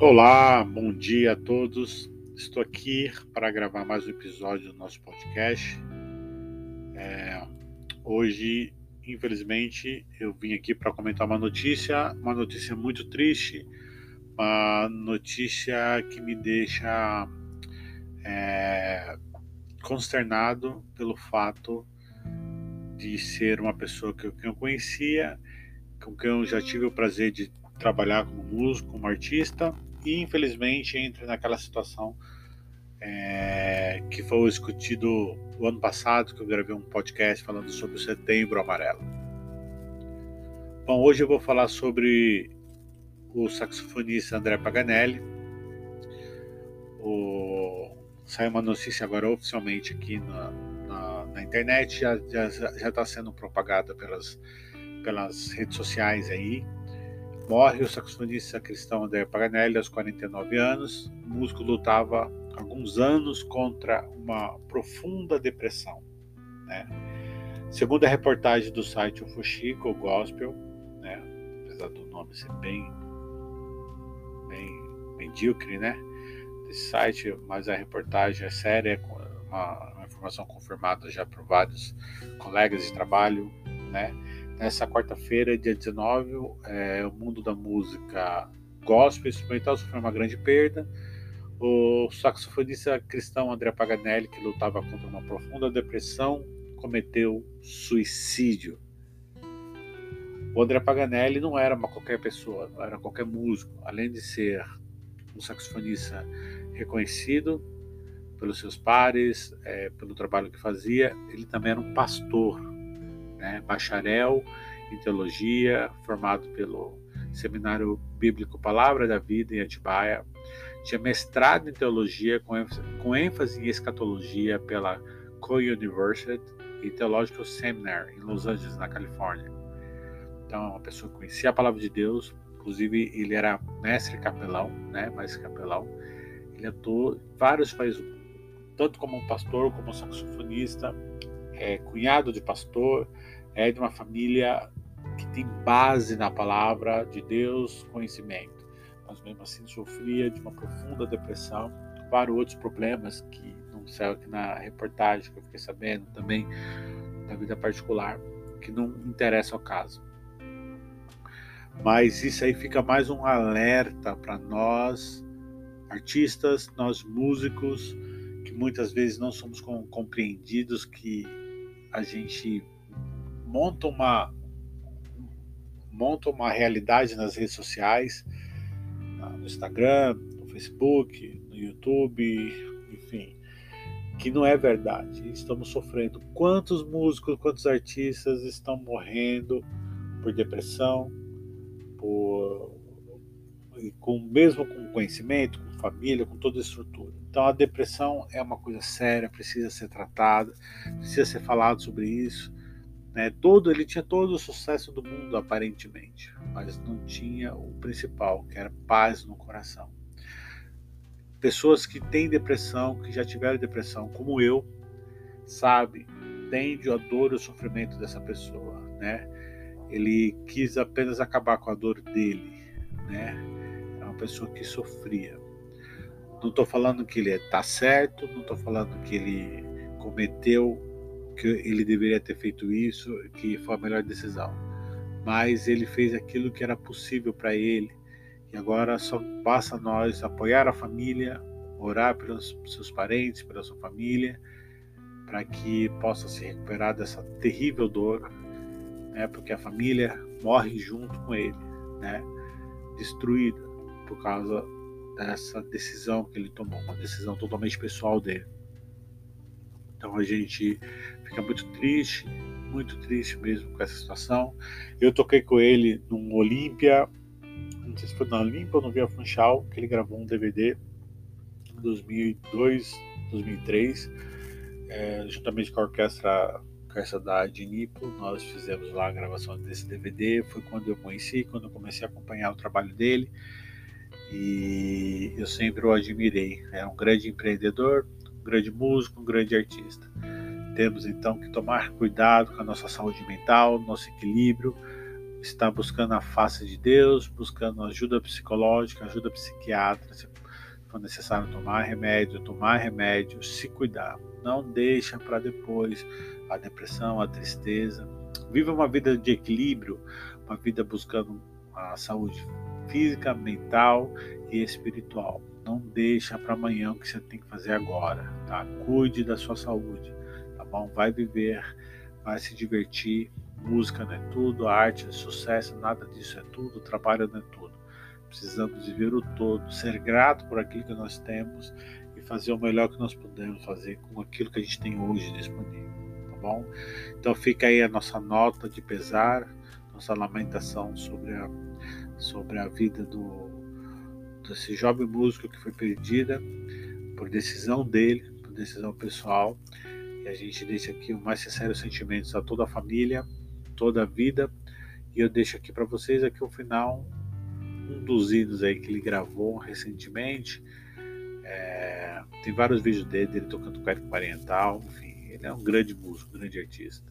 Olá, bom dia a todos. Estou aqui para gravar mais um episódio do nosso podcast. É, hoje, infelizmente, eu vim aqui para comentar uma notícia, uma notícia muito triste, uma notícia que me deixa é, consternado pelo fato de ser uma pessoa que eu, que eu conhecia, com quem eu já tive o prazer de trabalhar como músico, como artista, e infelizmente entra naquela situação é, que foi discutido o ano passado, que eu gravei um podcast falando sobre o Setembro Amarelo. Bom, hoje eu vou falar sobre o saxofonista André Paganelli. O... Saiu uma notícia agora oficialmente aqui na, na, na internet, já está sendo propagada pelas, pelas redes sociais aí. Morre o saxofonista cristão André Paganelli aos 49 anos. O músico lutava alguns anos contra uma profunda depressão. Né? Segundo a reportagem do site O Fuxico Gospel, né? apesar do nome ser bem, bem medíocre, né? Desse site, mas a reportagem é séria, uma, uma informação confirmada já por vários colegas de trabalho, né? Nessa quarta-feira, dia 19, é, o mundo da música gospel instrumental sofreu uma grande perda. O saxofonista cristão André Paganelli, que lutava contra uma profunda depressão, cometeu suicídio. O André Paganelli não era uma qualquer pessoa, não era qualquer músico. Além de ser um saxofonista reconhecido pelos seus pares, é, pelo trabalho que fazia, ele também era um pastor né, bacharel em teologia, formado pelo Seminário Bíblico Palavra da Vida em Atibaia. Tinha mestrado em teologia com ênfase, com ênfase em escatologia pela Coe University e Theological Seminary em Los Angeles, na Califórnia. Então, é uma pessoa que conhecia a palavra de Deus, inclusive ele era mestre capelão, né, mestre capelão. Ele atuou em vários países, tanto como pastor, como saxofonista, é cunhado de pastor, é de uma família que tem base na palavra de Deus, conhecimento. Mas mesmo assim sofria de uma profunda depressão, vários outros problemas que não saiu aqui na reportagem que eu fiquei sabendo também da vida particular, que não interessa ao caso. Mas isso aí fica mais um alerta para nós artistas, nós músicos, que muitas vezes não somos compreendidos que a gente monta uma monta uma realidade nas redes sociais, no Instagram, no Facebook, no YouTube, enfim, que não é verdade. Estamos sofrendo. Quantos músicos, quantos artistas estão morrendo por depressão, por com mesmo com conhecimento, família, com toda a estrutura. Então a depressão é uma coisa séria, precisa ser tratada, precisa ser falado sobre isso. Né? Todo, ele tinha todo o sucesso do mundo aparentemente, mas não tinha o principal, que era paz no coração. Pessoas que têm depressão, que já tiveram depressão, como eu, sabe, entende a dor e o sofrimento dessa pessoa, né? Ele quis apenas acabar com a dor dele, né? É uma pessoa que sofria. Não estou falando que ele está certo, não estou falando que ele cometeu, que ele deveria ter feito isso, que foi a melhor decisão. Mas ele fez aquilo que era possível para ele. E agora só basta nós apoiar a família, orar pelos seus parentes, pela sua família, para que possa se recuperar dessa terrível dor, né? Porque a família morre junto com ele, né? Destruída por causa dessa decisão que ele tomou, uma decisão totalmente pessoal dele. Então a gente fica muito triste, muito triste mesmo com essa situação. Eu toquei com ele num Olímpia, não sei se foi na Olímpia ou no Via Funchal, que ele gravou um DVD em 2002, 2003, é, juntamente com a orquestra, da Dinipo. Nós fizemos lá a gravação desse DVD. Foi quando eu conheci, quando eu comecei a acompanhar o trabalho dele e eu sempre o admirei. É um grande empreendedor, um grande músico, um grande artista. Temos então que tomar cuidado com a nossa saúde mental, nosso equilíbrio, está buscando a face de Deus, buscando ajuda psicológica, ajuda psiquiátrica, se for necessário tomar remédio, tomar remédio, se cuidar. Não deixa para depois a depressão, a tristeza. Viva uma vida de equilíbrio, uma vida buscando a saúde física, mental e espiritual. Não deixa para amanhã o que você tem que fazer agora, tá? Cuide da sua saúde, tá bom? Vai viver, vai se divertir. Música não é tudo, arte é sucesso, nada disso é tudo, trabalho não é tudo. Precisamos viver o todo, ser grato por aquilo que nós temos e fazer o melhor que nós podemos fazer com aquilo que a gente tem hoje disponível, tá bom? Então fica aí a nossa nota de pesar, nossa lamentação sobre a, sobre a vida do desse jovem músico que foi perdida por decisão dele, por decisão pessoal. E a gente deixa aqui o mais sincero sentimentos a toda a família, toda a vida. E eu deixo aqui para vocês aqui o final um dos hinos aí que ele gravou recentemente. É, tem vários vídeos dele, dele tocando com Oriental, enfim, ele é um grande músico, um grande artista.